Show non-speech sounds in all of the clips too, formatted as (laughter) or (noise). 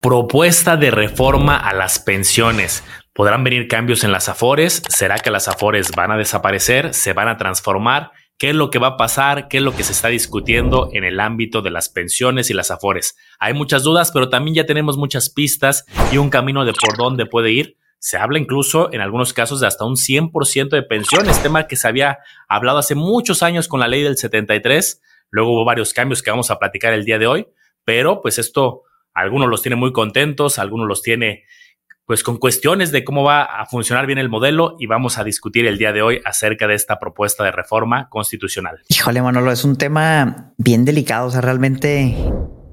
Propuesta de reforma a las pensiones. ¿Podrán venir cambios en las AFORES? ¿Será que las AFORES van a desaparecer? ¿Se van a transformar? ¿Qué es lo que va a pasar? ¿Qué es lo que se está discutiendo en el ámbito de las pensiones y las AFORES? Hay muchas dudas, pero también ya tenemos muchas pistas y un camino de por dónde puede ir. Se habla incluso en algunos casos de hasta un 100% de pensiones, tema que se había hablado hace muchos años con la ley del 73 Luego hubo varios cambios que vamos a platicar el día de hoy, pero pues esto algunos los tiene muy contentos, algunos los tiene pues con cuestiones de cómo va a funcionar bien el modelo y vamos a discutir el día de hoy acerca de esta propuesta de reforma constitucional. Híjole, Manolo, es un tema bien delicado, o sea, realmente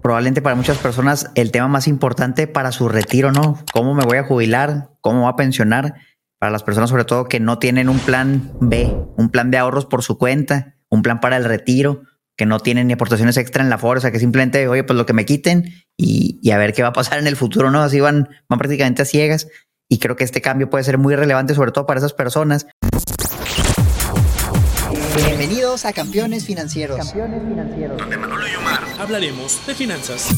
probablemente para muchas personas el tema más importante para su retiro, ¿no? ¿Cómo me voy a jubilar? ¿Cómo voy a pensionar? Para las personas sobre todo que no tienen un plan B, un plan de ahorros por su cuenta, un plan para el retiro que no tienen ni aportaciones extra en la FOR, o sea, que simplemente, oye, pues lo que me quiten y, a ver qué va a pasar en el futuro, ¿no? Así van, van prácticamente a ciegas y creo que este cambio puede ser muy relevante, sobre todo para esas personas. Bienvenidos a Campeones Financieros. Campeones Financieros. Donde Manolo y Omar hablaremos de finanzas.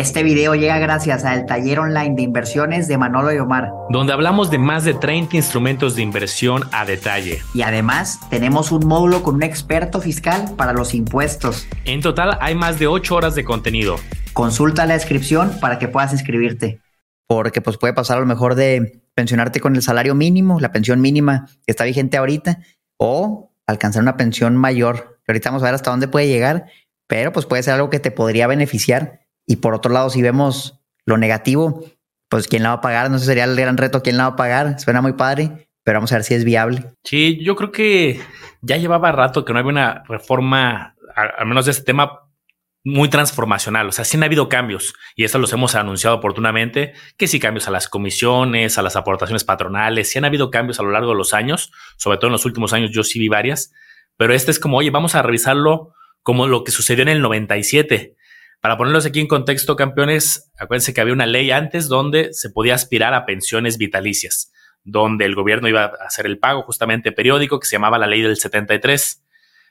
Este video llega gracias al taller online de inversiones de Manolo y Omar, donde hablamos de más de 30 instrumentos de inversión a detalle. Y además tenemos un módulo con un experto fiscal para los impuestos. En total hay más de 8 horas de contenido. Consulta la descripción para que puedas inscribirte. Porque pues puede pasar a lo mejor de pensionarte con el salario mínimo, la pensión mínima que está vigente ahorita, o alcanzar una pensión mayor. Ahorita vamos a ver hasta dónde puede llegar, pero pues puede ser algo que te podría beneficiar y por otro lado, si vemos lo negativo, pues quién la va a pagar, no sé, sería el gran reto, quién la va a pagar, suena muy padre, pero vamos a ver si es viable. Sí, yo creo que ya llevaba rato que no había una reforma, al menos de este tema, muy transformacional. O sea, sí han habido cambios y esto los hemos anunciado oportunamente, que sí cambios a las comisiones, a las aportaciones patronales, sí han habido cambios a lo largo de los años, sobre todo en los últimos años yo sí vi varias, pero este es como, oye, vamos a revisarlo como lo que sucedió en el 97. Para ponerlos aquí en contexto, campeones, acuérdense que había una ley antes donde se podía aspirar a pensiones vitalicias, donde el gobierno iba a hacer el pago justamente periódico que se llamaba la ley del 73.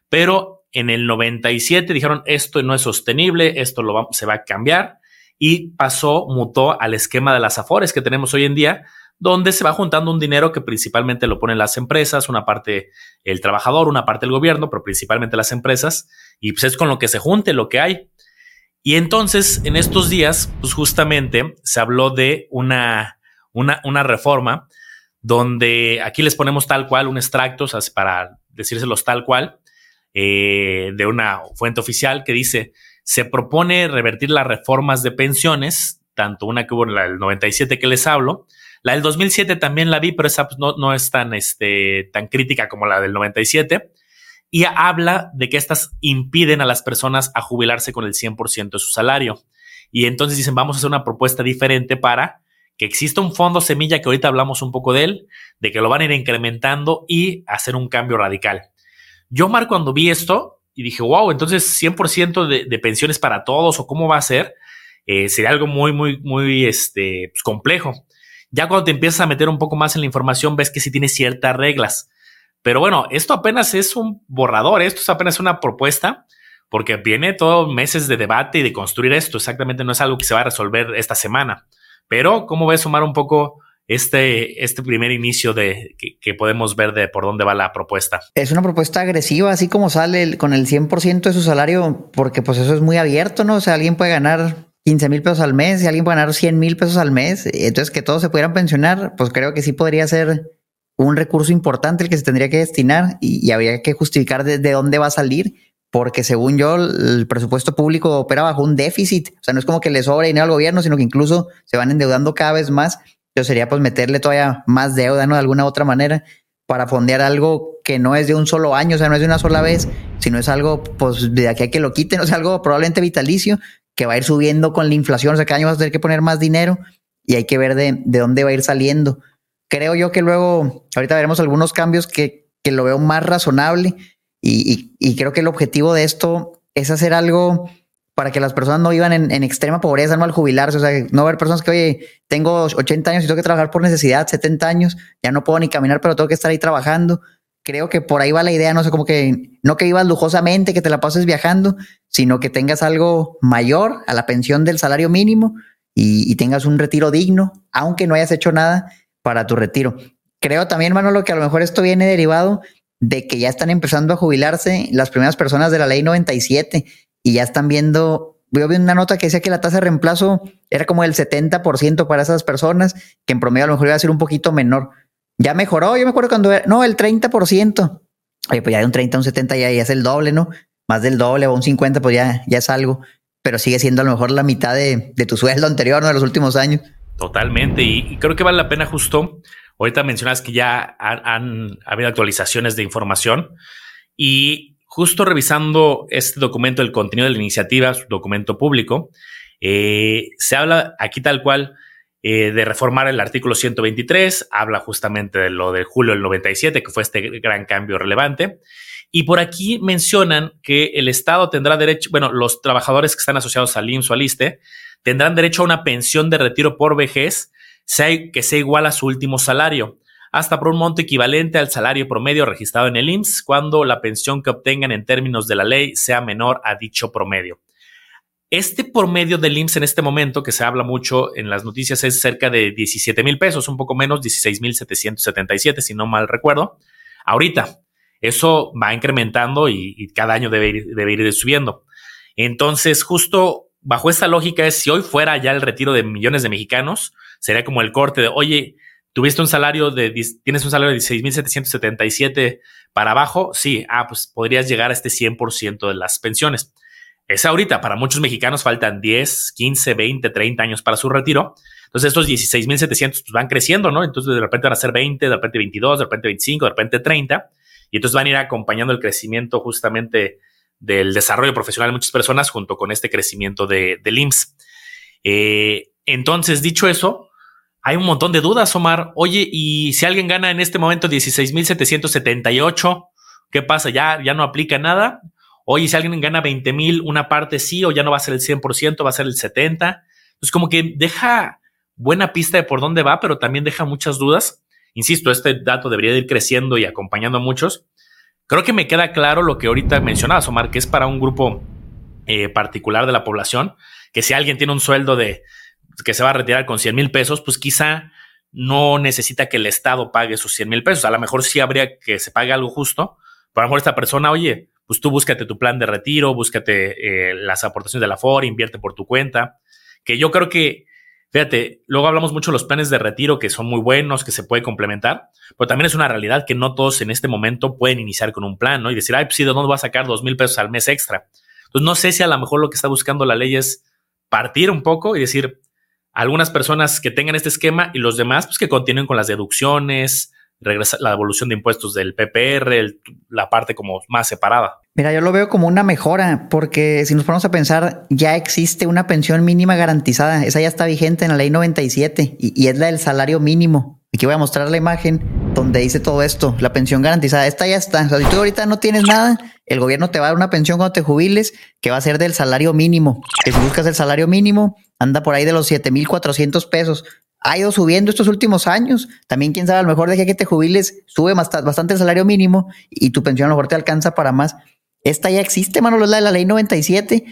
Pero en el 97 dijeron esto no es sostenible, esto se va a cambiar y pasó, mutó al esquema de las afores que tenemos hoy en día, donde se va juntando un dinero que principalmente lo ponen las empresas, una parte el trabajador, una parte el gobierno, pero principalmente las empresas, y pues es con lo que se junte lo que hay. Y entonces, en estos días, pues justamente se habló de una, una, una reforma donde aquí les ponemos tal cual un extracto, para decírselos tal cual, eh, de una fuente oficial que dice, se propone revertir las reformas de pensiones, tanto una que hubo en la del 97 que les hablo, la del 2007 también la vi, pero esa pues, no, no, es tan, este, tan crítica como la del 97 y habla de que estas impiden a las personas a jubilarse con el 100% de su salario. Y entonces dicen, vamos a hacer una propuesta diferente para que exista un fondo semilla, que ahorita hablamos un poco de él, de que lo van a ir incrementando y hacer un cambio radical. Yo, Mar, cuando vi esto y dije, wow, entonces 100% de, de, pensiones para todos o cómo va a ser, eh, sería algo muy, muy, muy este, pues, complejo. Ya cuando te empiezas a meter un poco más en la información, ves que sí tiene ciertas reglas. Pero bueno, esto apenas es un borrador, esto es apenas una propuesta, porque viene todo meses de debate y de construir esto. Exactamente no es algo que se va a resolver esta semana. Pero, ¿cómo ves sumar un poco este, este primer inicio de que, podemos ver de por dónde va la propuesta? Es una propuesta agresiva, así como sale con el 100% de su salario, porque pues eso es muy abierto, ¿no? O sea, alguien puede ganar 15 mil pesos al mes y alguien puede ganar 100 mil pesos al mes. Entonces, que todos se pudieran pensionar, pues creo que sí podría ser un recurso importante el que se tendría que destinar y, habría que justificar de, dónde va a salir, porque según yo, el presupuesto público opera bajo un déficit. O sea, no es como que le sobra dinero al gobierno, sino que incluso se van endeudando cada vez más. Yo sería pues meterle todavía más deuda, ¿no? De alguna otra manera para fondear algo que no es de un solo año, o sea, no es de una sola vez, sino es algo, pues, de aquí que lo quiten, o sea, algo probablemente vitalicio que va a ir subiendo con la inflación, o sea, cada año vas a tener que poner más dinero y hay que ver de, de dónde va a ir saliendo creo yo que luego, ahorita veremos algunos cambios que, que lo veo más razonable y, y, creo que el objetivo de esto es hacer algo para que las personas no vivan en, en, extrema pobreza, no al jubilarse, o sea, no haber personas que, oye, tengo 80 años y tengo que trabajar por necesidad, 70 años, ya no puedo ni caminar, pero tengo que estar ahí trabajando, creo que por ahí va la idea, no sé, como que no que vivas lujosamente, que te la pases viajando, sino que tengas algo mayor a la pensión del salario mínimo y, tengas un retiro digno, aunque no hayas hecho nada para tu retiro. Creo también, Manolo, que a lo mejor esto viene derivado de que ya están empezando a jubilarse las primeras personas de la ley 97 y ya están viendo, yo vi una nota que decía que la tasa de reemplazo era como el 70% para esas personas, que en promedio a lo mejor iba a ser un poquito menor. Ya mejoró, yo me acuerdo cuando era, no, el 30%. Oye, pues ya de un 30 a un 70 ya, es el doble, ¿no? Más del doble o un 50, pues ya, ya es algo, pero sigue siendo a lo mejor la mitad de, tu sueldo anterior, ¿no? De los últimos años. Totalmente, y, creo que vale la pena justo, ahorita mencionas que ya han, habido actualizaciones de información y justo revisando este documento, el contenido de la iniciativa, su documento público, eh, se habla aquí tal cual eh, de reformar el artículo 123, habla justamente de lo de julio del 97, que fue este gran cambio relevante. Y por aquí mencionan que el Estado tendrá derecho, bueno, los trabajadores que están asociados al IMSS o al ISTE tendrán derecho a una pensión de retiro por vejez que sea igual a su último salario, hasta por un monto equivalente al salario promedio registrado en el IMSS cuando la pensión que obtengan en términos de la ley sea menor a dicho promedio. Este promedio del IMSS en este momento, que se habla mucho en las noticias, es cerca de 17 mil pesos, un poco menos, 16 mil 777, si no mal recuerdo. Ahorita, eso va incrementando y, cada año debe ir, debe ir subiendo. Entonces, justo bajo esta lógica es, si hoy fuera ya el retiro de millones de mexicanos, sería como el corte de, oye, tuviste un salario de, tienes un salario de 16.777 para abajo, sí, ah, pues podrías llegar a este 100% de las pensiones. Es ahorita, para muchos mexicanos faltan 10, 15, 20, 30 años para su retiro. Entonces estos 16.700 pues van creciendo, ¿no? Entonces de repente van a ser 20, de repente 22, de repente 25, de repente 30. Y entonces van a ir acompañando el crecimiento justamente del desarrollo profesional de muchas personas junto con este crecimiento de, del IMSS. Eh, entonces, dicho eso, hay un montón de dudas, Omar. Oye, y si alguien gana en este momento 16.778, ¿qué pasa? ¿Ya, ¿Ya no aplica nada? Oye, si alguien gana 20 mil, una parte sí, o ya no va a ser el 100%, va a ser el 70%. Entonces, como que deja buena pista de por dónde va, pero también deja muchas dudas. Insisto, este dato debería ir creciendo y acompañando a muchos. Creo que me queda claro lo que ahorita mencionabas, Omar, que es para un grupo eh, particular de la población, que si alguien tiene un sueldo de que se va a retirar con 100 mil pesos, pues quizá no necesita que el Estado pague esos 100 mil pesos. A lo mejor sí habría que se pague algo justo, pero a lo mejor esta persona, oye, pues tú búscate tu plan de retiro, búscate eh, las aportaciones de la FOR, invierte por tu cuenta, que yo creo que, fíjate, luego hablamos mucho de los planes de retiro que son muy buenos, que se puede complementar, pero también es una realidad que no todos en este momento pueden iniciar con un plan, ¿no? Y decir, ay, pues sí, ¿de dónde a sacar dos mil pesos al mes extra? Entonces, no sé si a lo mejor lo que está buscando la ley es partir un poco y decir, algunas personas que tengan este esquema y los demás, pues que continúen con las deducciones, regresa la devolución de impuestos del PPR, la parte como más separada. Mira, yo lo veo como una mejora, porque si nos ponemos a pensar, ya existe una pensión mínima garantizada. Esa ya está vigente en la ley 97 y, y es la del salario mínimo. Aquí voy a mostrar la imagen donde dice todo esto, la pensión garantizada. Esta ya está. O sea, si tú ahorita no tienes nada, el gobierno te va a dar una pensión cuando te jubiles que va a ser del salario mínimo. Que si buscas el salario mínimo, anda por ahí de los 7,400 pesos ha ido subiendo estos últimos años. También, quién sabe, a lo mejor de que te jubiles, sube bastante el salario mínimo y tu pensión a lo mejor te alcanza para más. Esta ya existe, mano, es la de la ley 97.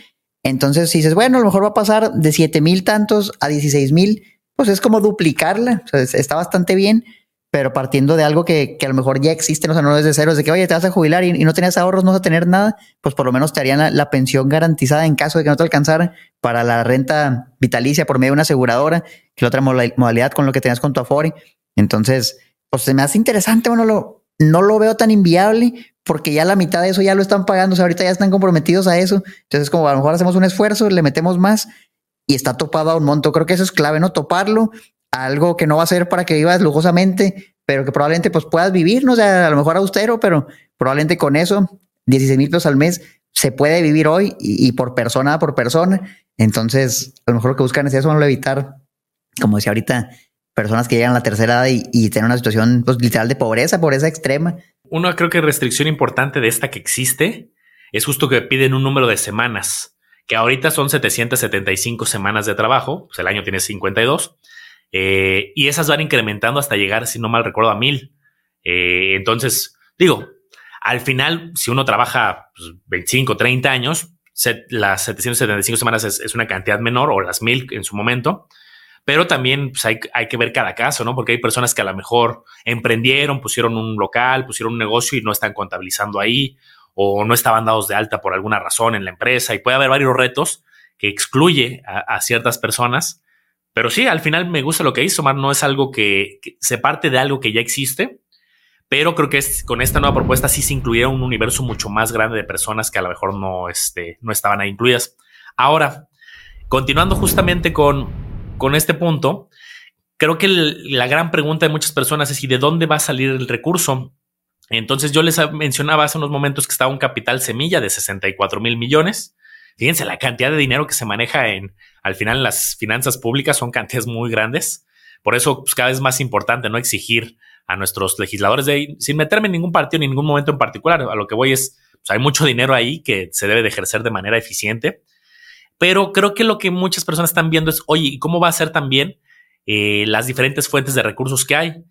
Entonces, si dices, bueno, a lo mejor va a pasar de 7 mil tantos a 16 mil, pues es como duplicarla. Está bastante bien pero partiendo de algo que, a lo mejor ya existe, o sea, no desde cero, es de que, oye, te vas a jubilar y, no tenías ahorros, no vas a tener nada, pues por lo menos te harían la, pensión garantizada en caso de que no te alcanzara para la renta vitalicia por medio de una aseguradora, que la otra modalidad con lo que tenías con tu Afore. Entonces, pues se me hace interesante, bueno, lo, no lo veo tan inviable porque ya la mitad de eso ya lo están pagando, o sea, ahorita ya están comprometidos a eso. Entonces, como a lo mejor hacemos un esfuerzo, le metemos más y está topado a un monto. Creo que eso es clave, ¿no? Toparlo algo que no va a ser para que vivas lujosamente, pero que probablemente pues puedas vivir, no o sea, a lo mejor austero, pero probablemente con eso, 16 mil pesos al mes, se puede vivir hoy y, por persona por persona. Entonces, a lo mejor lo que buscan es eso, no evitar, como decía ahorita, personas que llegan a la tercera edad y, y tienen una situación pues, literal de pobreza, pobreza extrema. Uno creo que restricción importante de esta que existe es justo que piden un número de semanas, que ahorita son 775 semanas de trabajo, pues el año tiene 52 eh, y esas van incrementando hasta llegar, si no mal recuerdo, a mil. Eh, entonces, Digo, al final, si uno trabaja 25, pues, 30 años, las 775 semanas es, una cantidad menor o las 1000 en su momento. Pero también pues, hay, hay, que ver cada caso, ¿no? Porque hay personas que a lo mejor emprendieron, pusieron un local, pusieron un negocio y no están contabilizando ahí o no estaban dados de alta por alguna razón en la empresa y puede haber varios retos que excluye a, ciertas personas. Pero sí, al final me gusta lo que hizo, Mar, no es algo que, se parte de algo que ya existe, pero creo que con esta nueva propuesta sí se incluyeron un universo mucho más grande de personas que a lo mejor no, este, estaban ahí incluidas. Ahora, continuando justamente con, con este punto, creo que la gran pregunta de muchas personas es, ¿y de dónde va a salir el recurso? Entonces yo les mencionaba hace unos momentos que estaba un capital semilla de 64 mil millones. Fíjense la cantidad de dinero que se maneja en, al final, las finanzas públicas son cantidades muy grandes. Por eso, pues, cada vez más importante no exigir a nuestros legisladores de, sin meterme en ningún partido en ningún momento en particular. A lo que voy es, pues, hay mucho dinero ahí que se debe de ejercer de manera eficiente. Pero creo que lo que muchas personas están viendo es, oye, ¿y cómo va a ser también eh, las diferentes fuentes de recursos que hay?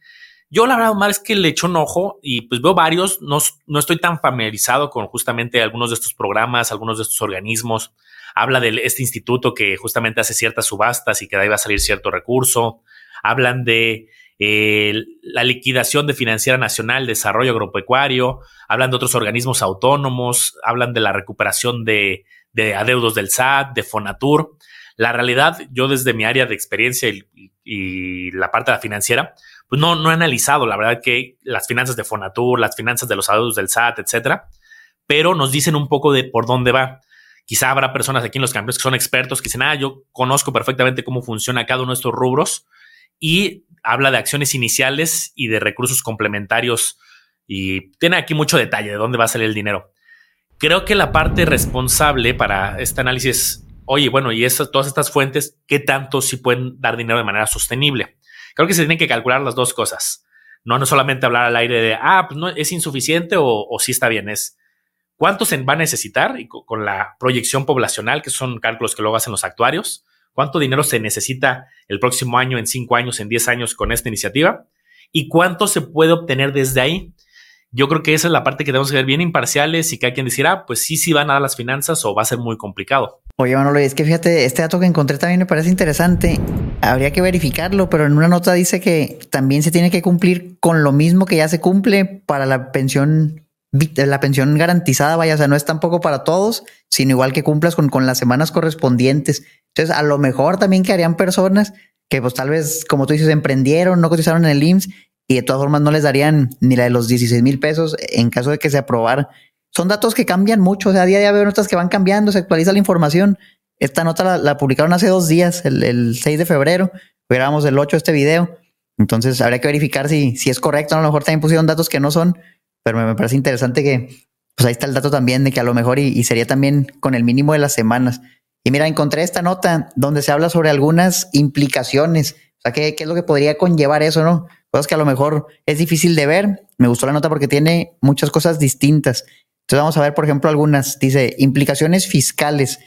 Yo la verdad, Omar, es que le echo un ojo y pues veo varios, no, no estoy tan familiarizado con justamente algunos de estos programas, algunos de estos organismos. Habla de este instituto que justamente hace ciertas subastas y que de ahí va a salir cierto recurso. Hablan de eh, la liquidación de Financiera Nacional, Desarrollo Agropecuario, hablan de otros organismos autónomos, hablan de la recuperación de, de adeudos del SAT, de Fonatur. La realidad, yo desde mi área de experiencia y, y la parte de la financiera, pues no, no he analizado, la verdad, que las finanzas de Fonatur, las finanzas de los adeudos del SAT, etcétera, pero nos dicen un poco de por dónde va. Quizá habrá personas aquí en los campeones que son expertos que dicen, ah, yo conozco perfectamente cómo funciona cada uno de estos rubros y habla de acciones iniciales y de recursos complementarios y tiene aquí mucho detalle de dónde va a salir el dinero. Creo que la parte responsable para este análisis, oye, bueno, y todas estas fuentes, ¿qué tanto sí pueden dar dinero de manera sostenible? Creo que se tienen que calcular las dos cosas. No, no solamente hablar al aire de, ah, pues no, es insuficiente o, sí está bien. Es cuánto se va a necesitar y con, la proyección poblacional, que son cálculos que luego hacen los actuarios, cuánto dinero se necesita el próximo año, en cinco años, en diez años con esta iniciativa y cuánto se puede obtener desde ahí. Yo creo que esa es la parte que debemos ser bien imparciales y que hay quien decir, ah, pues sí, sí van a dar las finanzas o va a ser muy complicado. Oye, Manolo, es que fíjate, este dato que encontré también me parece interesante. Habría que verificarlo, pero en una nota dice que también se tiene que cumplir con lo mismo que ya se cumple para la pensión, la pensión garantizada, vaya, o sea, no es tampoco para todos, sino igual que cumplas con, con las semanas correspondientes. Entonces, a lo mejor también que harían personas que pues tal vez, como tú dices, emprendieron, no cotizaron en el IMSS y de todas formas no les darían ni la de los 16 mil pesos en caso de que se aprobara son datos que cambian mucho. O sea, a día de día veo notas que van cambiando, se actualiza la información. Esta nota la, publicaron hace dos días, el, 6 de febrero. Grabamos el 8 este video. Entonces habría que verificar si, si es correcto. A lo mejor también pusieron datos que no son, pero me, parece interesante que pues ahí está el dato también de que a lo mejor y, sería también con el mínimo de las semanas. Y mira, encontré esta nota donde se habla sobre algunas implicaciones. O sea, ¿qué, qué es lo que podría conllevar eso, no? Cosas que a lo mejor es difícil de ver. Me gustó la nota porque tiene muchas cosas distintas. Entonces vamos a ver, por ejemplo, algunas. Dice implicaciones fiscales.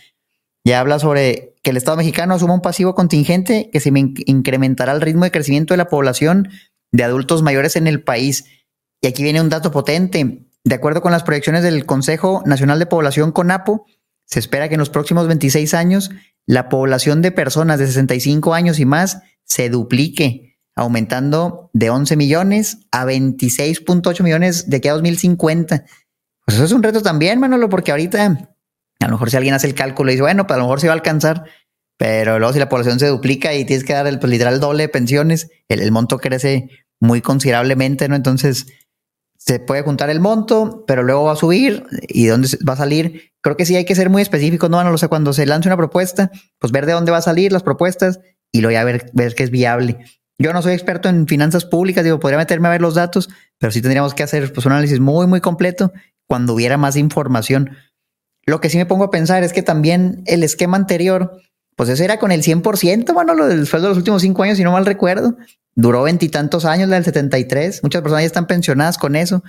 Ya habla sobre que el Estado mexicano asuma un pasivo contingente que se incrementará el ritmo de crecimiento de la población de adultos mayores en el país. Y aquí viene un dato potente. De acuerdo con las proyecciones del Consejo Nacional de Población CONAPO, se espera que en los próximos 26 años la población de personas de 65 años y más se duplique, aumentando de 11 millones a 26.8 millones de aquí a 2050. Pues eso es un reto también, Manolo, porque ahorita a lo mejor si alguien hace el cálculo y dice, bueno, pues a lo mejor se va a alcanzar, pero luego si la población se duplica y tienes que dar el pues, literal doble de pensiones, el, monto crece muy considerablemente, ¿no? Entonces se puede juntar el monto, pero luego va a subir y dónde va a salir. Creo que sí hay que ser muy específico, ¿no? No lo sé, cuando se lance una propuesta, pues ver de dónde va a salir las propuestas y luego ya ver, ver que es viable. Yo no soy experto en finanzas públicas, digo, podría meterme a ver los datos, pero sí tendríamos que hacer pues, un análisis muy, muy completo cuando hubiera más información. Lo que sí me pongo a pensar es que también el esquema anterior, pues eso era con el 100%, bueno, lo del sueldo de los últimos cinco años, si no mal recuerdo. Duró veintitantos años, la del 73. Muchas personas ya están pensionadas con eso.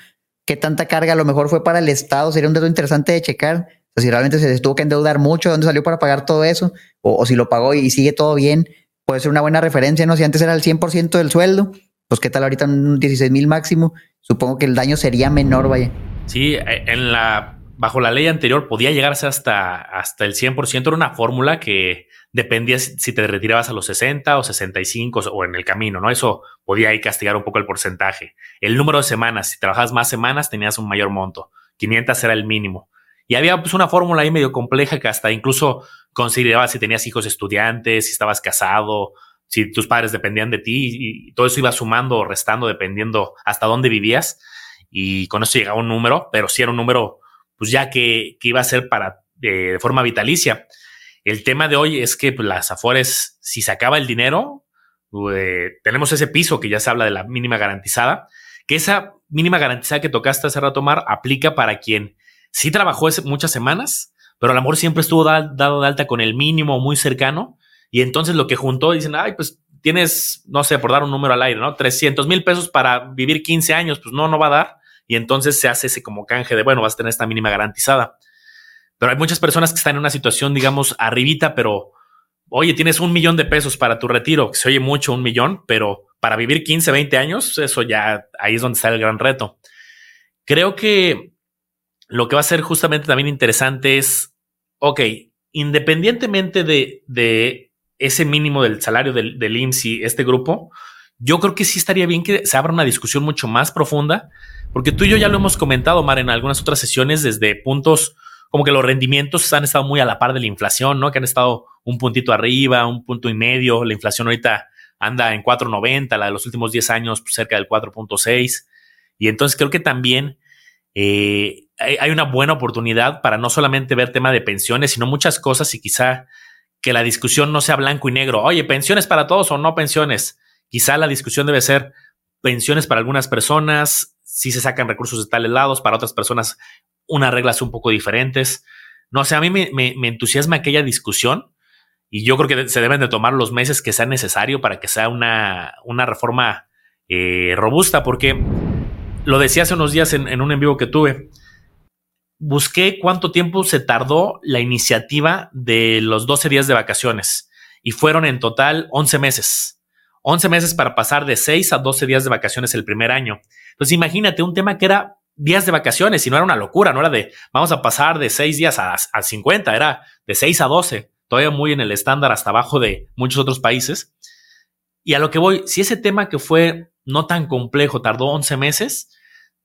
¿Qué tanta carga a lo mejor fue para el Estado? Sería un dato interesante de checar. si realmente se tuvo que endeudar mucho, ¿dónde salió para pagar todo eso? O, si lo pagó y sigue todo bien, puede ser una buena referencia, ¿no? Si antes era el 100% del sueldo, pues qué tal ahorita un 16 mil máximo supongo que el daño sería menor, vaya. Sí, eh, en la bajo la ley anterior podía llegarse hasta, hasta el 100%. Era una fórmula que dependía si te retirabas a los 60 o 65 o en el camino, ¿no? Eso podía ahí castigar un poco el porcentaje. El número de semanas, si trabajabas más semanas, tenías un mayor monto. 500 era el mínimo. Y había pues una fórmula ahí medio compleja que hasta incluso consideraba si tenías hijos estudiantes, si estabas casado, si tus padres dependían de ti y todo eso iba sumando o restando dependiendo hasta dónde vivías. Y con eso llegaba un número, pero sí era un número pues ya que, iba a ser para de forma vitalicia. El tema de hoy es que pues, las Afores, si se acaba el dinero, eh, tenemos ese piso que ya se habla de la mínima garantizada, que esa mínima garantizada que tocaste hace rato, Mar, aplica para quien sí trabajó muchas semanas, pero a lo mejor siempre estuvo dado de alta con el mínimo muy cercano, y entonces lo que juntó dicen, ay, pues tienes, no sé, por dar un número al aire, ¿no? 300 mil pesos para vivir 15 años, pues no, no va a dar y entonces se hace ese como canje de, bueno, vas a tener esta mínima garantizada. Pero hay muchas personas que están en una situación, digamos, arribita, pero, oye, tienes un millón de pesos para tu retiro, que se oye mucho, un millón, pero para vivir 15, 20 años, eso ya, ahí es donde está el gran reto. Creo que lo que va a ser justamente también interesante es, ok, independientemente de, de ese mínimo del salario del, del este grupo, yo creo que sí estaría bien que se abra una discusión mucho más profunda porque tú y yo ya lo hemos comentado, Mar, en algunas otras sesiones desde puntos como que los rendimientos han estado muy a la par de la inflación, ¿no? Que han estado un puntito arriba, un punto y medio. La inflación ahorita anda en 4.90, la de los últimos 10 años pues, cerca del 4.6. Y entonces creo que también eh, hay una buena oportunidad para no solamente ver tema de pensiones, sino muchas cosas y quizá que la discusión no sea blanco y negro. Oye, pensiones para todos o no pensiones. Quizá la discusión debe ser pensiones para algunas personas, si se sacan recursos de tales lados, para otras personas unas reglas un poco diferentes. No sé, a mí me, entusiasma aquella discusión y yo creo que se deben de tomar los meses que sea necesario para que sea una, una reforma eh, robusta, porque lo decía hace unos días en, en un en vivo que tuve. Busqué cuánto tiempo se tardó la iniciativa de los 12 días de vacaciones y fueron en total 11 meses. 11 meses para pasar de 6 a 12 días de vacaciones el primer año. Entonces imagínate un tema que era días de vacaciones y no era una locura, no era de vamos a pasar de 6 días a, a 50, era de 6 a 12, todavía muy en el estándar hasta abajo de muchos otros países. Y a lo que voy, si ese tema que fue no tan complejo tardó 11 meses,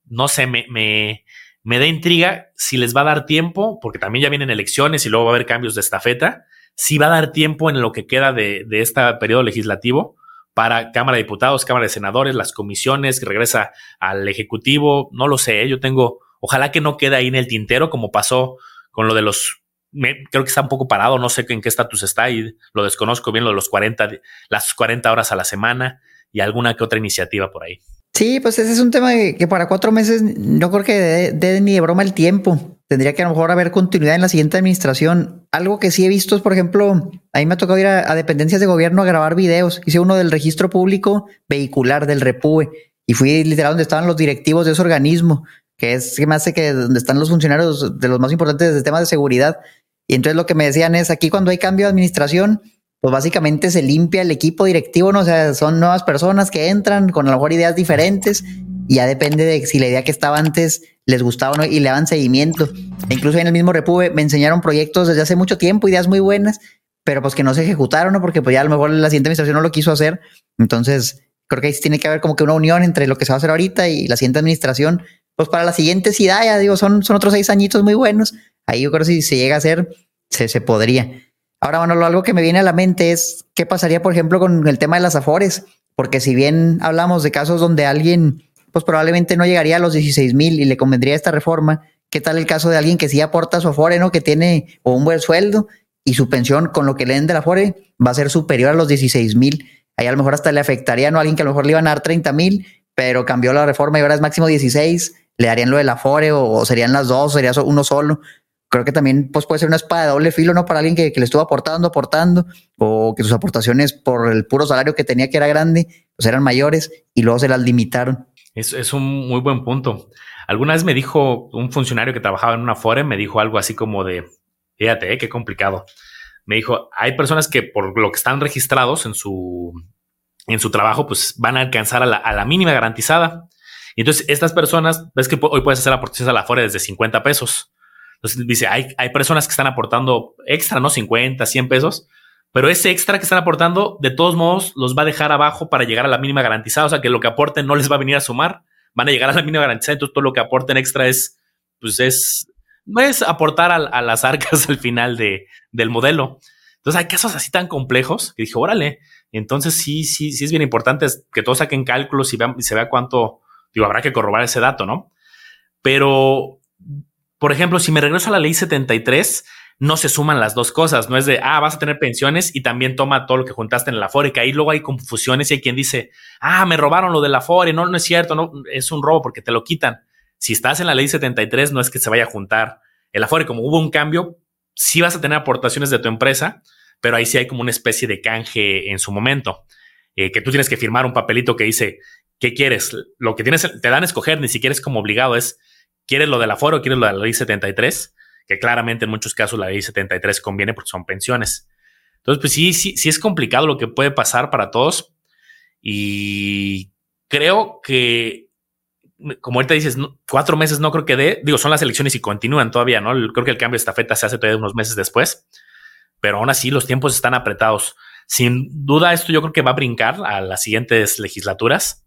no sé, me, me, me da intriga si les va a dar tiempo, porque también ya vienen elecciones y luego va a haber cambios de estafeta, si va a dar tiempo en lo que queda de, de este periodo legislativo para Cámara de Diputados, Cámara de Senadores, las comisiones, que regresa al Ejecutivo, no lo sé, yo tengo, ojalá que no quede ahí en el tintero como pasó con lo de los, creo que está un poco parado, no sé en qué estatus está y lo desconozco bien, lo de los 40, las 40 horas a la semana y alguna que otra iniciativa por ahí. Sí, pues ese es un tema que para cuatro meses no creo que dé ni de broma el tiempo tendría que a lo mejor haber continuidad en la siguiente administración. Algo que sí he visto es, por ejemplo, a mí me ha tocado ir a, dependencias de gobierno a grabar videos. Hice uno del registro público vehicular del REPUE y fui literal donde estaban los directivos de ese organismo, que es que me hace que donde están los funcionarios de los más importantes de temas de seguridad. Y entonces lo que me decían es aquí cuando hay cambio de administración, pues básicamente se limpia el equipo directivo, ¿no? O sea, son nuevas personas que entran con a lo mejor ideas diferentes ya depende de si la idea que estaba antes les gustaba o no y le daban seguimiento. E incluso en el mismo Repube me enseñaron proyectos desde hace mucho tiempo, ideas muy buenas, pero pues que no se ejecutaron, ¿no? Porque pues ya a lo mejor la siguiente administración no lo quiso hacer. Entonces, creo que ahí tiene que haber como que una unión entre lo que se va a hacer ahorita y la siguiente administración. Pues para la siguiente sí ya digo, son, son otros seis añitos muy buenos. Ahí yo creo que si se llega a hacer, se, se podría. Ahora, bueno, algo que me viene a la mente es qué pasaría, por ejemplo, con el tema de las afores, porque si bien hablamos de casos donde alguien pues probablemente no llegaría a los 16 mil y le convendría esta reforma. ¿Qué tal el caso de alguien que sí aporta su Afore, ¿no? Que tiene un buen sueldo y su pensión con lo que le den de la Afore va a ser superior a los 16 mil. Ahí a lo mejor hasta le afectaría ¿no? a alguien que a lo mejor le iban a dar 30 mil, pero cambió la reforma y ahora es máximo 16. Le darían lo de la Afore o, serían las dos, sería uno solo creo que también pues, puede ser una espada de doble filo, ¿no? Para alguien que, que, le estuvo aportando, aportando, o que sus aportaciones por el puro salario que tenía que era grande, pues eran mayores y luego se las limitaron. Es, un muy buen punto. Alguna vez me dijo un funcionario que trabajaba en una fore, me dijo algo así como de, fíjate, eh, qué complicado. Me dijo, hay personas que por lo que están registrados en su, en su trabajo, pues van a alcanzar a la, mínima garantizada. Y entonces estas personas, ves que hoy puedes hacer aportaciones a la Afore desde 50 pesos. Entonces dice, hay, hay personas que están aportando extra, ¿no? 50, 100 pesos, pero ese extra que están aportando, de todos modos, los va a dejar abajo para llegar a la mínima garantizada. O sea, que lo que aporten no les va a venir a sumar, van a llegar a la mínima garantizada. Entonces, todo lo que aporten extra es, pues es, no es aportar a, las arcas al final de, del modelo. Entonces, hay casos así tan complejos que dije, órale. Entonces, sí, sí, sí es bien importante que todos saquen cálculos y, vean, y se vea cuánto, digo, habrá que corroborar ese dato, ¿no? Pero, por ejemplo, si me regreso a la ley 73, no se suman las dos cosas. No es de, ah, vas a tener pensiones y también toma todo lo que juntaste en la Afore, que ahí luego hay confusiones y hay quien dice, ah, me robaron lo de la. No, no es cierto, no, es un robo porque te lo quitan. Si estás en la ley 73, no es que se vaya a juntar el Afore. Como hubo un cambio, sí vas a tener aportaciones de tu empresa, pero ahí sí hay como una especie de canje en su momento. Eh, que tú tienes que firmar un papelito que dice, ¿qué quieres? Lo que tienes, te dan a escoger, ni siquiera es como obligado, es, ¿quieres lo del Afore o quieres lo de la ley 73? Que claramente en muchos casos la ley 73 conviene porque son pensiones. Entonces, pues sí, sí, sí es complicado lo que puede pasar para todos. Y creo que, como ahorita dices, cuatro meses no creo que dé. Digo, son las elecciones y continúan todavía, ¿no? Creo que el cambio de estafeta se hace todavía unos meses después. Pero aún así, los tiempos están apretados. Sin duda, esto yo creo que va a brincar a las siguientes legislaturas.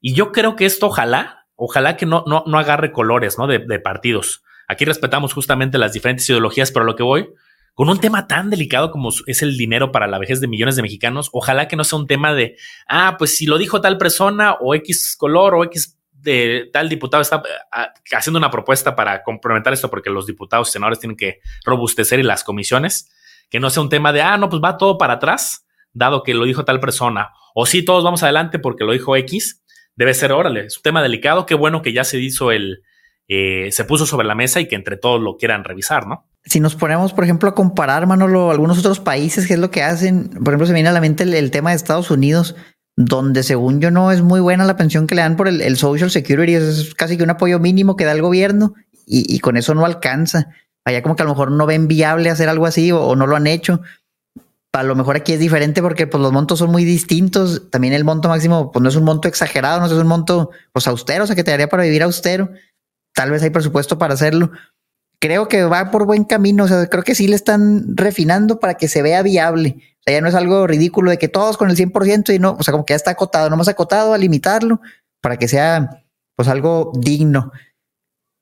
Y yo creo que esto, ojalá, ojalá que no, no, no agarre colores, ¿no? De partidos. Aquí respetamos justamente las diferentes ideologías, pero lo que voy, con un tema tan delicado como es el dinero para la vejez de millones de mexicanos, ojalá que no sea un tema de, ah, pues si lo dijo tal persona o X color o X de tal diputado está ah, haciendo una propuesta para complementar esto porque los diputados y senadores tienen que robustecer y las comisiones, que no sea un tema de, ah, no, pues va todo para atrás, dado que lo dijo tal persona, o si todos vamos adelante porque lo dijo X, debe ser, órale, es un tema delicado, qué bueno que ya se hizo el, eh, se puso sobre la mesa y que entre todos lo quieran revisar, ¿no? Si nos ponemos, por ejemplo, a comparar, Manolo, algunos otros países, ¿qué es lo que hacen? Por ejemplo, se viene a la mente el, tema de Estados Unidos, donde según yo no es muy buena la pensión que le dan por el, Social Security, es casi que un apoyo mínimo que da el gobierno y, con eso no alcanza. Allá como que a lo mejor no ven viable hacer algo así o, no lo han hecho. A lo mejor aquí es diferente porque pues, los montos son muy distintos. También el monto máximo pues, no es un monto exagerado, no es un monto pues, austero, o sea, que te daría para vivir austero tal vez hay presupuesto para hacerlo. Creo que va por buen camino, o sea, creo que sí le están refinando para que se vea viable. O sea, ya no es algo ridículo de que todos con el 100% y no, o sea, como que ya está acotado, no más acotado a limitarlo para que sea pues algo digno.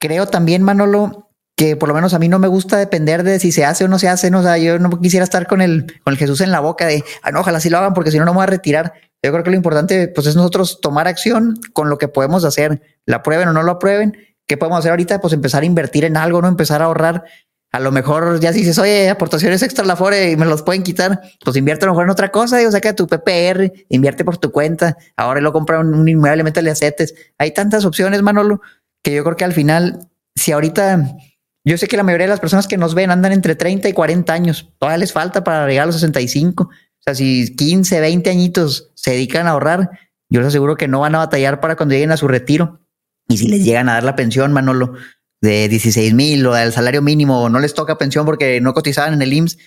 Creo también, Manolo, que por lo menos a mí no me gusta depender de si se hace o no se hace, o sea, yo no quisiera estar con el, con Jesús en la boca de, ah, no, ojalá sí lo hagan porque si no, no me voy a retirar. Yo creo que lo importante, pues, es nosotros tomar acción con lo que podemos hacer, la aprueben o no lo aprueben, ¿qué podemos hacer ahorita? Pues empezar a invertir en algo, ¿no? Empezar a ahorrar. A lo mejor ya si dices, oye, aportaciones extra a la FORE y me los pueden quitar, pues invierte a lo mejor en otra cosa, o saca tu PPR, invierte por tu cuenta, ahora lo compra un, inmueble, métele a CETES. Hay tantas opciones, Manolo, que yo creo que al final, si ahorita, yo sé que la mayoría de las personas que nos ven andan entre 30 y 40 años, todavía les falta para llegar a los 65. O sea, si 15, 20 añitos se dedican a ahorrar, yo les aseguro que no van a batallar para cuando lleguen a su retiro. Y si les llegan a dar la pensión, Manolo, de 16 mil o del salario mínimo, no les toca pensión porque no cotizaban en el IMSS,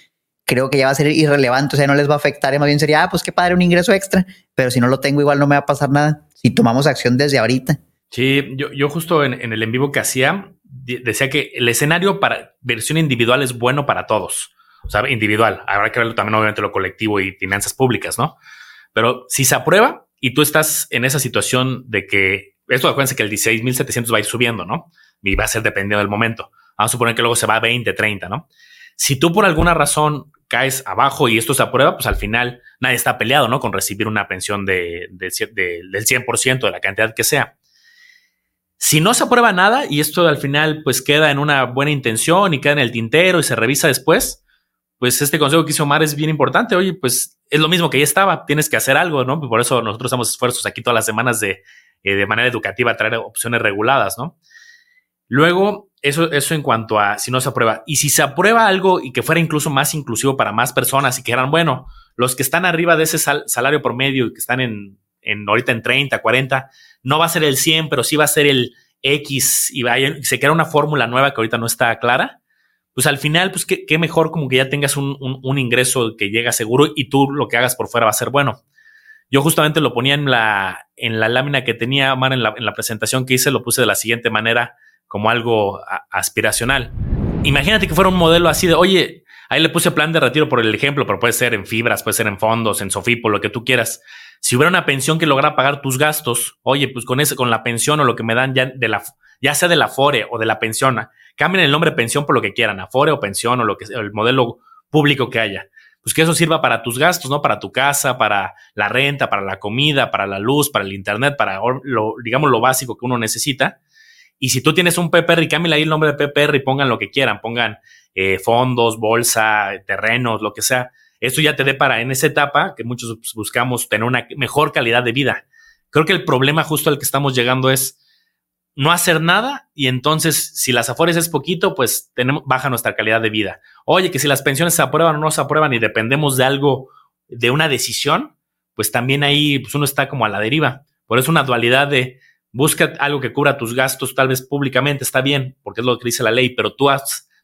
creo que ya va a ser irrelevante, o sea, no les va a afectar, y más bien sería, ah, pues qué padre, un ingreso extra, pero si no lo tengo, igual no me va a pasar nada si tomamos acción desde ahorita. Sí, yo, yo justo en, en el en vivo que hacía, decía que el escenario para versión individual es bueno para todos. O sea, individual. Habrá que verlo también, obviamente, lo colectivo y finanzas públicas, ¿no? Pero si se aprueba y tú estás en esa situación de que esto acuérdense que el 16.700 va a ir subiendo, ¿no? Y va a ser dependiendo del momento. Vamos a suponer que luego se va a 20, 30, ¿no? Si tú por alguna razón caes abajo y esto se aprueba, pues al final nadie está peleado, ¿no? Con recibir una pensión de, del 100% de la cantidad que sea. Si no se aprueba nada y esto al final pues queda en una buena intención y queda en el tintero y se revisa después, pues este consejo que hizo Omar es bien importante. Oye, pues es lo mismo que ya estaba, tienes que hacer algo, ¿no? Por eso nosotros hacemos esfuerzos aquí todas las semanas de eh, de manera educativa traer opciones reguladas, ¿no? Luego, eso, eso en cuanto a si no se aprueba. Y si se aprueba algo y que fuera incluso más inclusivo para más personas y que eran, bueno, los que están arriba de ese salario promedio y que están en, en, ahorita en 30, 40, no va a ser el 100, pero sí va a ser el X y se crea una fórmula nueva que ahorita no está clara. Pues al final, pues qué, mejor como que ya tengas un, un ingreso que llega seguro y tú lo que hagas por fuera va a ser bueno. Yo justamente lo ponía en la, en la lámina que tenía Omar en la, en la presentación que hice, lo puse de la siguiente manera, como algo aspiracional. Imagínate que fuera un modelo así de, oye, ahí le puse plan de retiro por el ejemplo, pero puede ser en fibras, puede ser en fondos, en Sofipo, lo que tú quieras. Si hubiera una pensión que lograra pagar tus gastos, oye, pues con ese, con la pensión o lo que me dan ya de la, ya sea de la FORE o de la pensión, cambien el nombre pensión por lo que quieran, Afore o pensión o lo que el modelo público que haya. Pues que eso sirva para tus gastos, ¿no? Para tu casa, para la renta, para la comida, para la luz, para el internet, para lo, digamos, lo básico que uno necesita. Y si tú tienes un PPR, cámbiale ahí el nombre de PPR y pongan lo que quieran, pongan eh, fondos, bolsa, terrenos, lo que sea. Esto ya te dé para en esa etapa que muchos buscamos tener una mejor calidad de vida. Creo que el problema justo al que estamos llegando es no hacer nada y entonces si las afores es poquito, pues tenemos, baja nuestra calidad de vida. Oye, que si las pensiones se aprueban o no se aprueban y dependemos de algo, de una decisión, pues también ahí pues uno está como a la deriva. Por eso una dualidad de busca algo que cubra tus gastos, tal vez públicamente está bien, porque es lo que dice la ley, pero tú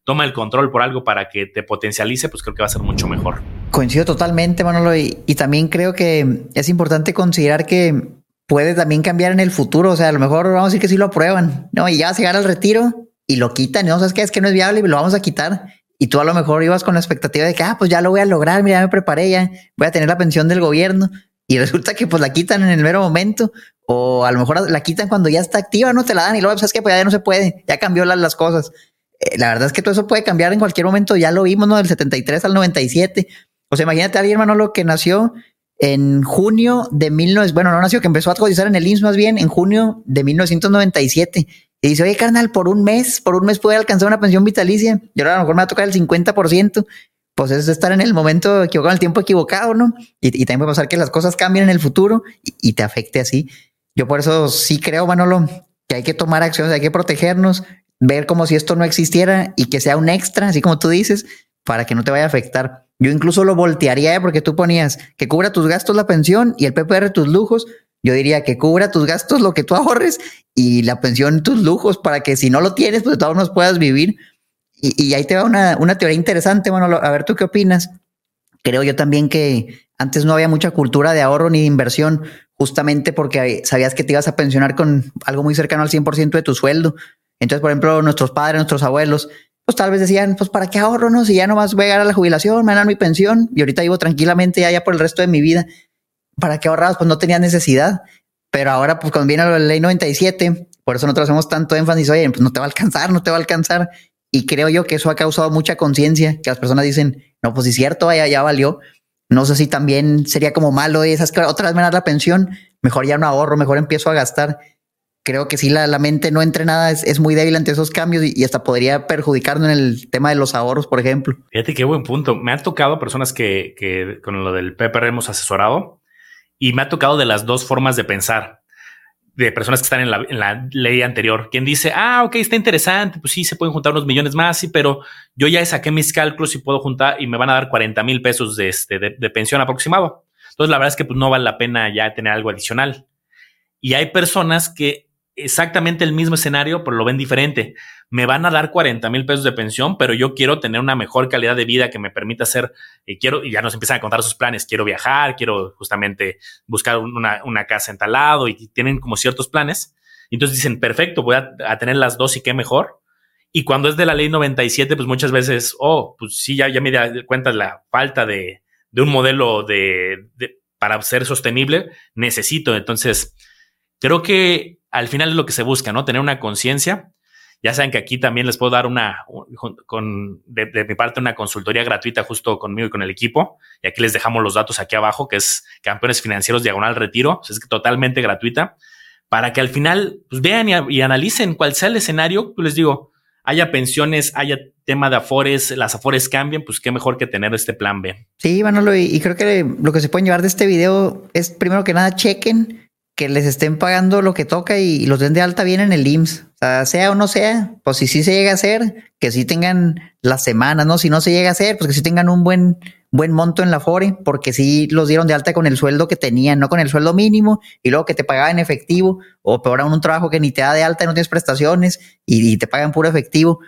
toma el control por algo para que te potencialice, pues creo que va a ser mucho mejor. Coincido totalmente, Manolo, y también creo que es importante considerar que puede también cambiar en el futuro. O sea, a lo mejor vamos a decir que sí lo aprueban, ¿no? Y ya vas a llegar al retiro y lo quitan. Y no sabes qué es que no es viable y lo vamos a quitar. Y tú a lo mejor ibas con la expectativa de que, ah, pues ya lo voy a lograr, mira, me preparé, ya voy a tener la pensión del gobierno. Y (laughs) resulta que pues la quitan en el mero momento. O a lo mejor la quitan cuando ya está activa, no te la dan y luego sabes que pues ya no se puede, ya cambió las cosas. Eh, la verdad es que todo eso puede cambiar en cualquier momento. Ya lo vimos, ¿no? Del 73 al 97. O sea, imagínate a alguien, hermano, lo que nació en junio de 19... Bueno, no nació, que empezó a cotizar en el IMSS más bien en junio de 1997. Y dice, oye, carnal, por un mes, por un mes puede alcanzar una pensión vitalicia. Y ahora a lo mejor me va a tocar el 50%. Pues es estar en el momento equivocado, en el tiempo equivocado, ¿no? Y, también puede pasar que las cosas cambien en el futuro y, te afecte así. Yo por eso sí creo, Manolo, que hay que tomar acciones, hay que protegernos, ver como si esto no existiera y que sea un extra, así como tú dices, para que no te vaya a afectar. Yo incluso lo voltearía ¿eh? porque tú ponías que cubra tus gastos la pensión y el PPR tus lujos. Yo diría que cubra tus gastos lo que tú ahorres y la pensión tus lujos para que si no lo tienes, pues de todos modos puedas vivir. Y, ahí te va una, una teoría interesante. Bueno, a ver tú qué opinas. Creo yo también que antes no había mucha cultura de ahorro ni de inversión, justamente porque sabías que te ibas a pensionar con algo muy cercano al 100% de tu sueldo. Entonces, por ejemplo, nuestros padres, nuestros abuelos pues tal vez decían, pues para qué ahorro, no, si ya no vas a llegar a la jubilación, me dan mi pensión y ahorita vivo tranquilamente ya, por el resto de mi vida. ¿Para qué ahorrabas? Pues no tenía necesidad. Pero ahora, pues cuando viene la ley 97, por eso nosotros hacemos tanto énfasis, oye, pues no te va a alcanzar, no te va a alcanzar. Y creo yo que eso ha causado mucha conciencia, que las personas dicen, no, pues es cierto, ya, ya valió. No sé si también sería como malo, esas otra vez me das la pensión, mejor ya no ahorro, mejor empiezo a gastar creo que sí, la, la mente no entrenada es, es, muy débil ante esos cambios y, hasta podría perjudicarnos en el tema de los ahorros, por ejemplo. Fíjate qué buen punto. Me han tocado personas que, que con lo del PPR hemos asesorado y me ha tocado de las dos formas de pensar de personas que están en la, en la, ley anterior. Quien dice, ah, ok, está interesante, pues sí, se pueden juntar unos millones más, sí, pero yo ya saqué mis cálculos y puedo juntar y me van a dar 40 mil pesos de, este, de, pensión aproximado. Entonces, la verdad es que pues, no vale la pena ya tener algo adicional. Y hay personas que exactamente el mismo escenario, pero lo ven diferente. Me van a dar 40 mil pesos de pensión, pero yo quiero tener una mejor calidad de vida que me permita hacer, y quiero, y ya nos empiezan a contar sus planes, quiero viajar, quiero justamente buscar una, una casa en tal lado, y tienen como ciertos planes. Entonces dicen, perfecto, voy a, tener las dos y qué mejor. Y cuando es de la ley 97, pues muchas veces, oh, pues sí, ya, ya me di cuenta de la falta de, de un modelo de, de, para ser sostenible, necesito. Entonces, creo que al final es lo que se busca, ¿no? Tener una conciencia. Ya saben que aquí también les puedo dar una, con, de, mi parte, una consultoría gratuita justo conmigo y con el equipo. Y aquí les dejamos los datos aquí abajo, que es Campeones Financieros Diagonal Retiro. es totalmente gratuita. Para que al final pues, vean y, analicen cuál sea el escenario. Pues les digo, haya pensiones, haya tema de afores, las afores cambien, pues qué mejor que tener este plan B. Sí, Manolo, y, y creo que lo que se pueden llevar de este video es primero que nada chequen que les estén pagando lo que toca y los den de alta bien en el IMSS. O sea, sea o no sea, pues si sí se llega a hacer, que sí tengan las semanas, ¿no? Si no se llega a hacer, pues que sí tengan un buen, buen monto en la FORE, porque sí los dieron de alta con el sueldo que tenían, no con el sueldo mínimo, y luego que te pagaban en efectivo, o peor aún un trabajo que ni te da de alta y no tienes prestaciones y, y te pagan puro efectivo.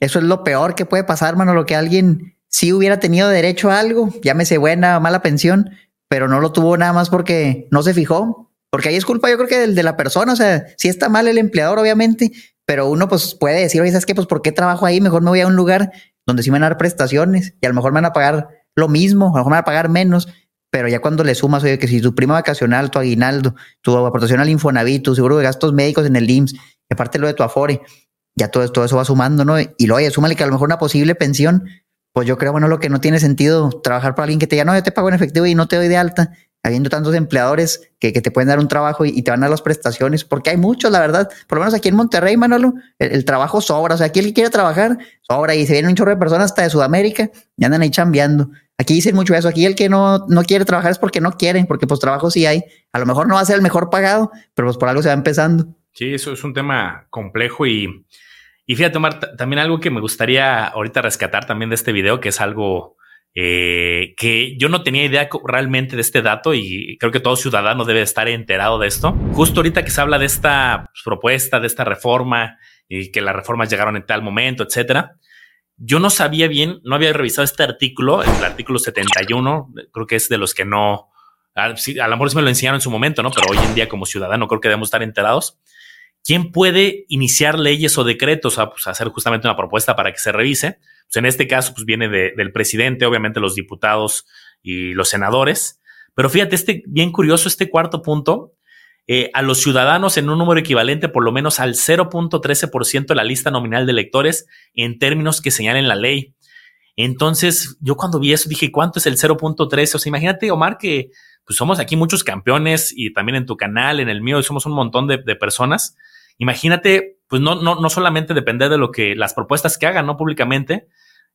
Eso es lo peor que puede pasar, mano, lo que alguien sí hubiera tenido derecho a algo, llámese buena o mala pensión, pero no lo tuvo nada más porque no se fijó. Porque ahí es culpa, yo creo que del de la persona. O sea, si está mal el empleador, obviamente, pero uno pues puede decir, oye, ¿sabes qué? Pues ¿por qué trabajo ahí? Mejor me voy a un lugar donde sí me van a dar prestaciones y a lo mejor me van a pagar lo mismo, a lo mejor me van a pagar menos, pero ya cuando le sumas, oye, que si tu prima vacacional, tu aguinaldo, tu aportación al Infonavit, tu seguro de gastos médicos en el IMSS, y aparte lo de tu Afore, ya todo, todo eso va sumando, ¿no? Y lo oye, súmale que a lo mejor una posible pensión, pues yo creo, bueno, lo que no tiene sentido trabajar para alguien que te diga, no, yo te pago en efectivo y no te doy de alta, habiendo tantos empleadores que, te pueden dar un trabajo y, te van a dar las prestaciones, porque hay muchos, la verdad, por lo menos aquí en Monterrey, Manolo, el, trabajo sobra, o sea, aquí el que quiere trabajar sobra y se viene un chorro de personas hasta de Sudamérica y andan ahí chambeando. Aquí dicen mucho eso, aquí el que no, no quiere trabajar es porque no quieren, porque pues trabajo sí hay, a lo mejor no va a ser el mejor pagado, pero pues por algo se va empezando. Sí, eso es un tema complejo y, y fíjate, Omar, también algo que me gustaría ahorita rescatar también de este video, que es algo eh, que yo no tenía idea realmente de este dato y creo que todo ciudadano debe estar enterado de esto. Justo ahorita que se habla de esta propuesta, de esta reforma y que las reformas llegaron en tal momento, etcétera. Yo no sabía bien, no había revisado este artículo, el artículo 71, creo que es de los que no, a, lo mejor sí me lo enseñaron en su momento, ¿no? Pero hoy en día como ciudadano creo que debemos estar enterados. ¿Quién puede iniciar leyes o decretos a pues, hacer justamente una propuesta para que se revise? Pues en este caso, pues viene del presidente, obviamente los diputados y los senadores. Pero fíjate, este bien curioso, este cuarto punto, eh, a los ciudadanos en un número equivalente por lo menos al 0.13% de la lista nominal de electores en términos que señalen la ley. Entonces, yo cuando vi eso dije, ¿cuánto es el 0.13? O sea, imagínate, Omar, que pues somos aquí muchos campeones y también en tu canal, en el mío, somos un montón de, de personas. Imagínate pues no, no, no solamente depender de lo que las propuestas que hagan, ¿no? Públicamente.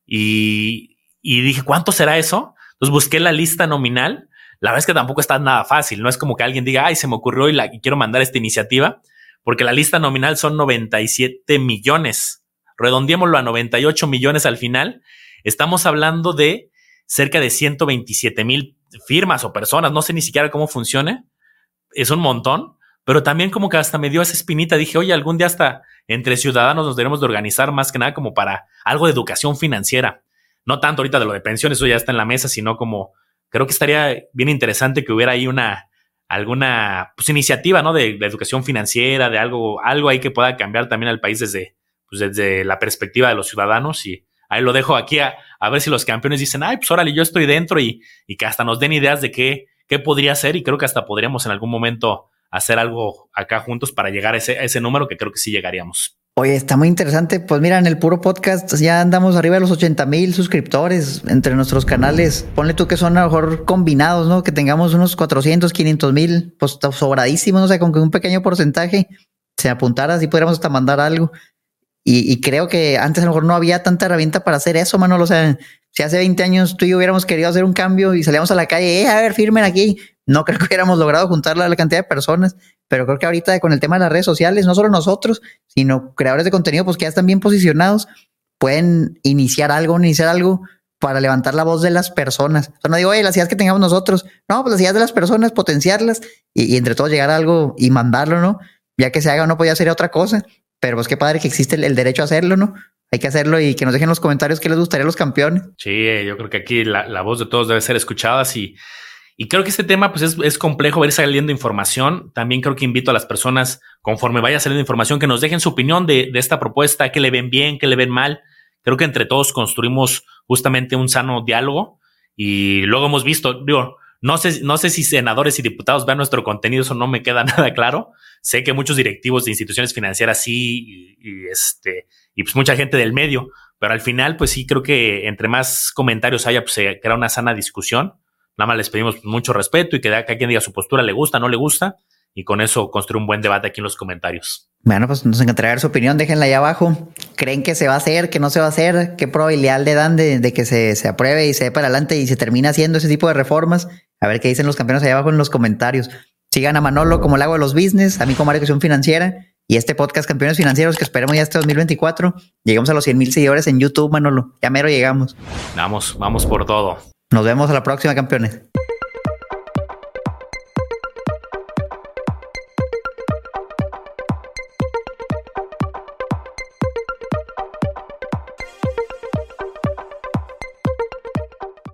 Y, y dije, ¿cuánto será eso? Entonces busqué la lista nominal. La verdad es que tampoco está nada fácil. No es como que alguien diga, ay, se me ocurrió y, la, quiero mandar esta iniciativa, porque la lista nominal son 97 millones. Redondiémoslo a 98 millones al final. Estamos hablando de cerca de 127 mil firmas o personas. No sé ni siquiera cómo funcione. Es un montón pero también como que hasta me dio esa espinita, dije, oye, algún día hasta entre ciudadanos nos debemos de organizar más que nada como para algo de educación financiera. No tanto ahorita de lo de pensiones, eso ya está en la mesa, sino como creo que estaría bien interesante que hubiera ahí una alguna pues, iniciativa, ¿no? De, educación financiera, de algo, algo ahí que pueda cambiar también al país desde, pues, desde la perspectiva de los ciudadanos. Y ahí lo dejo aquí a, a, ver si los campeones dicen, ay, pues órale, yo estoy dentro y, y que hasta nos den ideas de qué, qué podría ser. Y creo que hasta podríamos en algún momento hacer algo acá juntos para llegar a ese, ese número que creo que sí llegaríamos. Oye, está muy interesante. Pues mira, en el puro podcast ya andamos arriba de los 80 mil suscriptores entre nuestros canales. Ponle tú que son a lo mejor combinados, ¿no? Que tengamos unos 400, 500 mil, pues sobradísimos, o sea, con que un pequeño porcentaje se apuntara, así podríamos hasta mandar algo. Y, y, creo que antes a lo mejor no había tanta herramienta para hacer eso, Manolo. O sea, si hace 20 años tú y yo hubiéramos querido hacer un cambio y salíamos a la calle, eh, a ver, firmen aquí, no creo que hubiéramos logrado juntar la, cantidad de personas, pero creo que ahorita con el tema de las redes sociales, no solo nosotros, sino creadores de contenido, pues que ya están bien posicionados, pueden iniciar algo, iniciar algo para levantar la voz de las personas. No digo, oye, las ideas que tengamos nosotros, no, pues las ideas de las personas, potenciarlas y, entre todos llegar a algo y mandarlo, ¿no? Ya que se haga o no podía hacer otra cosa, pero pues qué padre que existe el, derecho a hacerlo, ¿no? Hay que hacerlo y que nos dejen en los comentarios qué les gustaría a los campeones. Sí, yo creo que aquí la, voz de todos debe ser escuchada y y creo que este tema pues es, complejo ver saliendo información. También creo que invito a las personas, conforme vaya saliendo información, que nos dejen su opinión de, de esta propuesta, que le ven bien, que le ven mal. Creo que entre todos construimos justamente un sano diálogo y luego hemos visto, digo, no sé, no sé si senadores y diputados vean nuestro contenido, eso no me queda (laughs) nada claro. Sé que muchos directivos de instituciones financieras sí, y, este, y pues mucha gente del medio, pero al final, pues sí creo que entre más comentarios haya, pues se crea una sana discusión. Nada más les pedimos mucho respeto y que cada quien diga su postura, le gusta, no le gusta, y con eso construir un buen debate aquí en los comentarios. Bueno, pues nos encantaría ver su opinión, déjenla ahí abajo. ¿Creen que se va a hacer, que no se va a hacer? ¿Qué probabilidad le dan de, que se, se, apruebe y se dé para adelante y se termine haciendo ese tipo de reformas? A ver qué dicen los campeones ahí abajo en los comentarios. Sigan a Manolo como el agua de los business, a mí como Educación Financiera y este podcast Campeones Financieros que esperemos ya este 2024. Llegamos a los 100 mil seguidores en YouTube, Manolo. Ya mero llegamos. Vamos, vamos por todo. Nos vemos a la próxima, campeones.